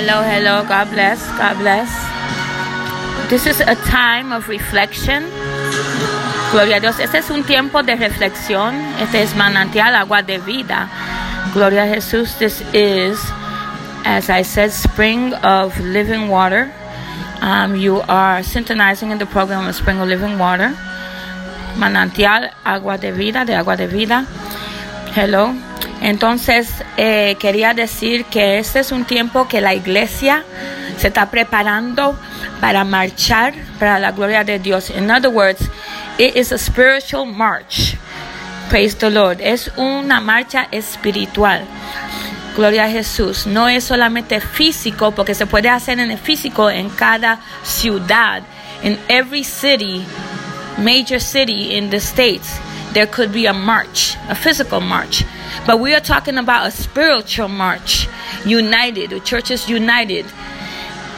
Hello, hello. God bless. God bless. This is a time of reflection. Gloria a Dios. Este es un tiempo de reflexión. Este es manantial, agua de vida. Gloria a Jesús. This is, as I said, spring of living water. Um, you are synchronizing in the program of Spring of Living Water. Manantial, agua de vida, de agua de vida. Hello. Entonces, eh, quería decir que este es un tiempo que la iglesia se está preparando para marchar para la gloria de Dios. In other words, it is a spiritual march. Praise the Lord. Es una marcha espiritual. Gloria a Jesús. No es solamente físico, porque se puede hacer en el físico en cada ciudad. In every city, major city in the States, there could be a march, a physical march. But we are talking about a spiritual march, united, the church is united.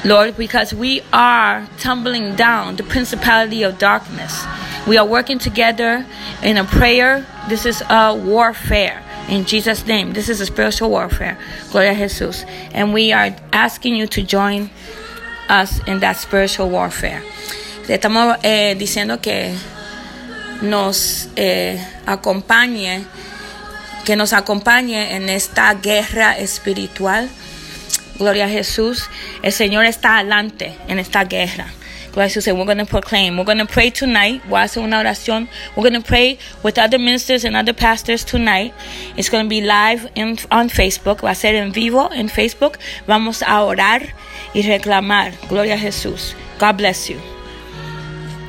Lord, because we are tumbling down the principality of darkness. We are working together in a prayer. This is a warfare. In Jesus' name, this is a spiritual warfare. Gloria Jesus. And we are asking you to join us in that spiritual warfare. Estamos eh, diciendo que nos eh, acompañe que nos acompañe en esta guerra espiritual. Gloria a Jesús. El Señor está adelante en esta guerra. Gloria a Jesús. We're going to proclaim. We're going to pray tonight. Voy a hacer una oración. We're going to pray with other ministers and other pastors tonight. It's going to be live in, on Facebook. Va a ser en vivo en Facebook. Vamos a orar y reclamar. Gloria a Jesús. God bless you.